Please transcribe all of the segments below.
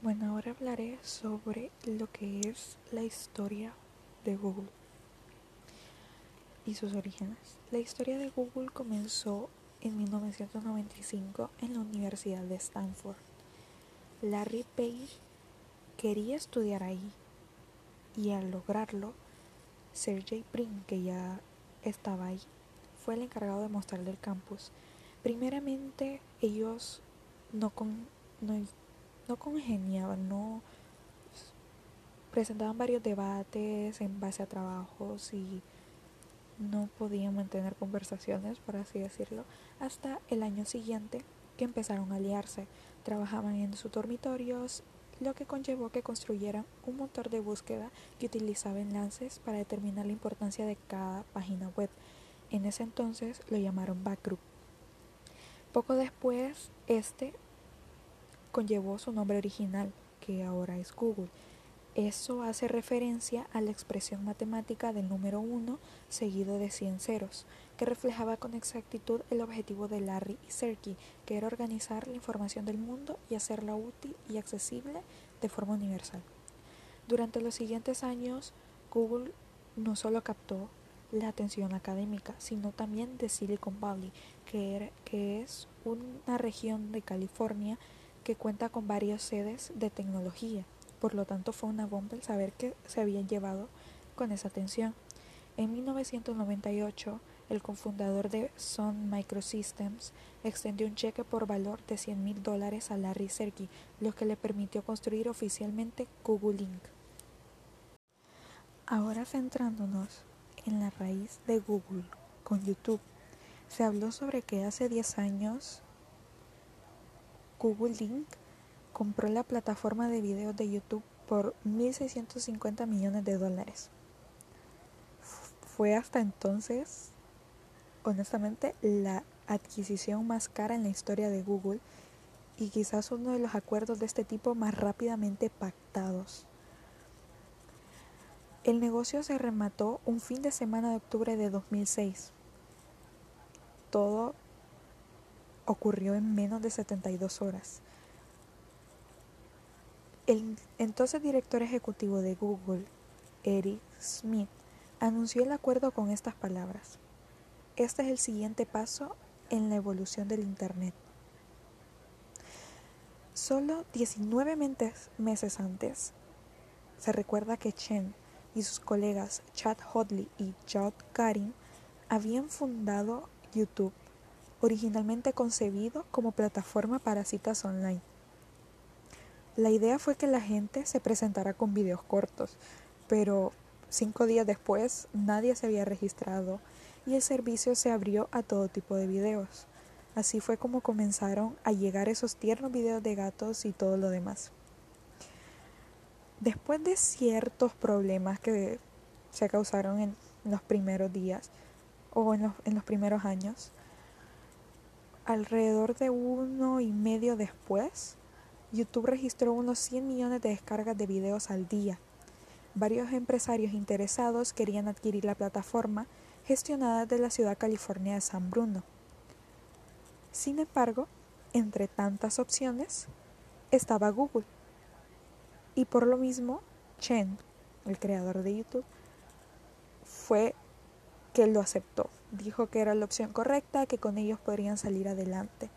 Bueno, ahora hablaré sobre lo que es la historia de Google y sus orígenes. La historia de Google comenzó en 1995 en la Universidad de Stanford. Larry Page quería estudiar ahí y al lograrlo, Sergey Brin, que ya estaba ahí, fue el encargado de mostrarle el campus. Primeramente, ellos no, con, no, no congeniaban, no presentaban varios debates en base a trabajos y no podían mantener conversaciones, por así decirlo, hasta el año siguiente que empezaron a aliarse. Trabajaban en sus dormitorios, lo que conllevó que construyeran un motor de búsqueda que utilizaba enlaces para determinar la importancia de cada página web. En ese entonces lo llamaron Backgroup. Poco después, este conllevó su nombre original, que ahora es Google. Eso hace referencia a la expresión matemática del número 1 seguido de 100 ceros, que reflejaba con exactitud el objetivo de Larry y Sergey, que era organizar la información del mundo y hacerla útil y accesible de forma universal. Durante los siguientes años, Google no solo captó la atención académica, sino también de Silicon Valley, que es una región de California que cuenta con varias sedes de tecnología por lo tanto fue una bomba el saber que se habían llevado con esa atención. En 1998, el cofundador de Sun Microsystems extendió un cheque por valor de 100 mil dólares a Larry Sergey, lo que le permitió construir oficialmente Google Inc. Ahora centrándonos en la raíz de Google con YouTube, se habló sobre que hace 10 años Google Inc compró la plataforma de videos de YouTube por 1.650 millones de dólares. Fue hasta entonces, honestamente, la adquisición más cara en la historia de Google y quizás uno de los acuerdos de este tipo más rápidamente pactados. El negocio se remató un fin de semana de octubre de 2006. Todo ocurrió en menos de 72 horas. El entonces director ejecutivo de Google, Eric Smith, anunció el acuerdo con estas palabras. Este es el siguiente paso en la evolución del Internet. Solo 19 meses antes, se recuerda que Chen y sus colegas Chad Hodley y Jod Karim habían fundado YouTube, originalmente concebido como plataforma para citas online. La idea fue que la gente se presentara con videos cortos, pero cinco días después nadie se había registrado y el servicio se abrió a todo tipo de videos. Así fue como comenzaron a llegar esos tiernos videos de gatos y todo lo demás. Después de ciertos problemas que se causaron en los primeros días o en los, en los primeros años, alrededor de uno y medio después, YouTube registró unos 100 millones de descargas de videos al día. Varios empresarios interesados querían adquirir la plataforma gestionada de la ciudad california de San Bruno. Sin embargo, entre tantas opciones, estaba Google. Y por lo mismo, Chen, el creador de YouTube, fue que lo aceptó. Dijo que era la opción correcta, que con ellos podrían salir adelante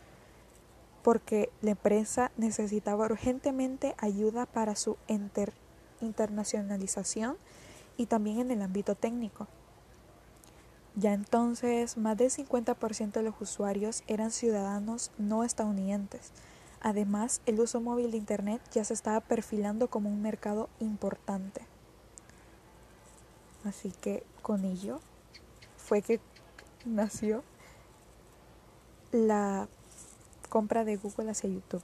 porque la empresa necesitaba urgentemente ayuda para su internacionalización y también en el ámbito técnico. Ya entonces, más del 50% de los usuarios eran ciudadanos no estadounidenses. Además, el uso móvil de Internet ya se estaba perfilando como un mercado importante. Así que con ello fue que nació la compra de Google hacia YouTube.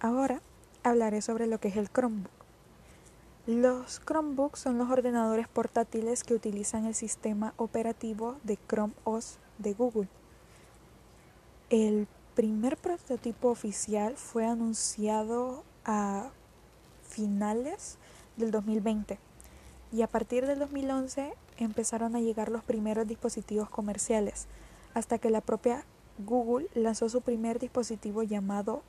Ahora hablaré sobre lo que es el Chromebook. Los Chromebooks son los ordenadores portátiles que utilizan el sistema operativo de Chrome OS de Google. El primer prototipo oficial fue anunciado a finales del 2020 y a partir del 2011 empezaron a llegar los primeros dispositivos comerciales hasta que la propia Google lanzó su primer dispositivo llamado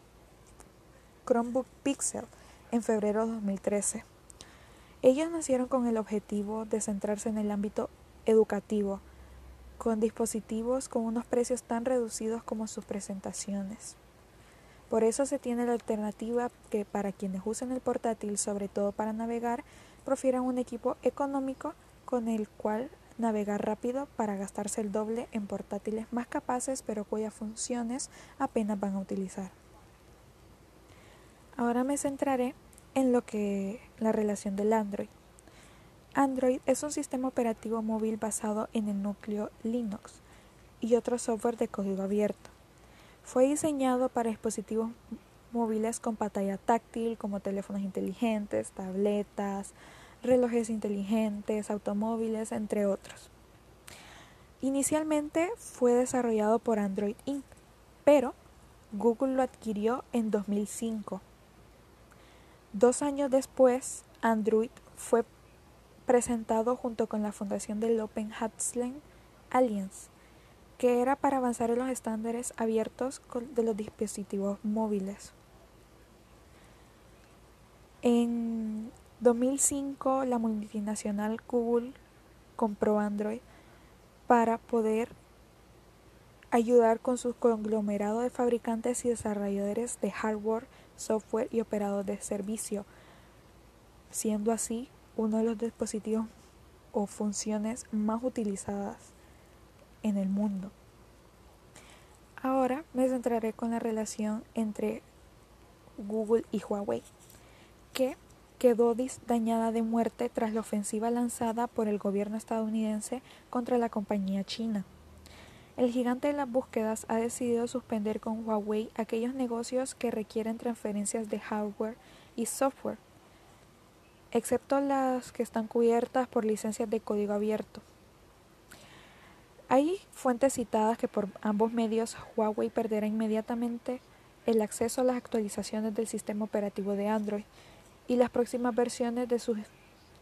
Chromebook Pixel en febrero de 2013. Ellos nacieron con el objetivo de centrarse en el ámbito educativo, con dispositivos con unos precios tan reducidos como sus presentaciones. Por eso se tiene la alternativa que para quienes usen el portátil, sobre todo para navegar, profieran un equipo económico con el cual navegar rápido para gastarse el doble en portátiles más capaces pero cuyas funciones apenas van a utilizar. Ahora me centraré en lo que la relación del Android. Android es un sistema operativo móvil basado en el núcleo Linux y otro software de código abierto. Fue diseñado para dispositivos móviles con pantalla táctil como teléfonos inteligentes, tabletas, relojes inteligentes, automóviles, entre otros. Inicialmente fue desarrollado por Android Inc., pero Google lo adquirió en 2005. Dos años después, Android fue presentado junto con la fundación del Open Hatsling Alliance, que era para avanzar en los estándares abiertos de los dispositivos móviles. En 2005 la multinacional Google compró Android para poder ayudar con su conglomerado de fabricantes y desarrolladores de hardware, software y operados de servicio, siendo así uno de los dispositivos o funciones más utilizadas en el mundo. Ahora me centraré con la relación entre Google y Huawei, que quedó dañada de muerte tras la ofensiva lanzada por el gobierno estadounidense contra la compañía china. El gigante de las búsquedas ha decidido suspender con Huawei aquellos negocios que requieren transferencias de hardware y software, excepto las que están cubiertas por licencias de código abierto. Hay fuentes citadas que por ambos medios Huawei perderá inmediatamente el acceso a las actualizaciones del sistema operativo de Android y las próximas versiones de sus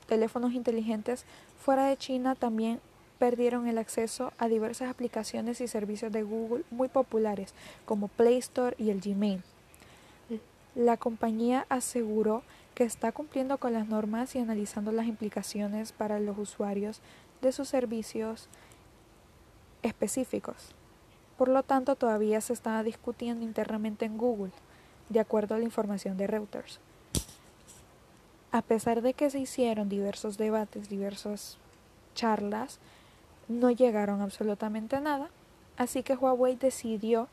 teléfonos inteligentes fuera de China también perdieron el acceso a diversas aplicaciones y servicios de Google muy populares como Play Store y el Gmail. La compañía aseguró que está cumpliendo con las normas y analizando las implicaciones para los usuarios de sus servicios específicos. Por lo tanto, todavía se está discutiendo internamente en Google, de acuerdo a la información de Reuters. A pesar de que se hicieron diversos debates, diversas charlas, no llegaron absolutamente a nada, así que Huawei decidió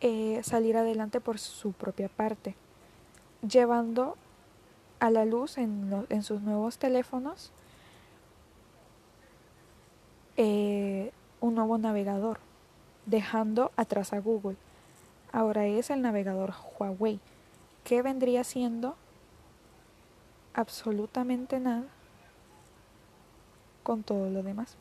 eh, salir adelante por su propia parte, llevando a la luz en, sus nuevos teléfonos eh, un nuevo navegador, dejando atrás a Google. Ahora es el navegador Huawei, que vendría siendo absolutamente nada con todo lo demás.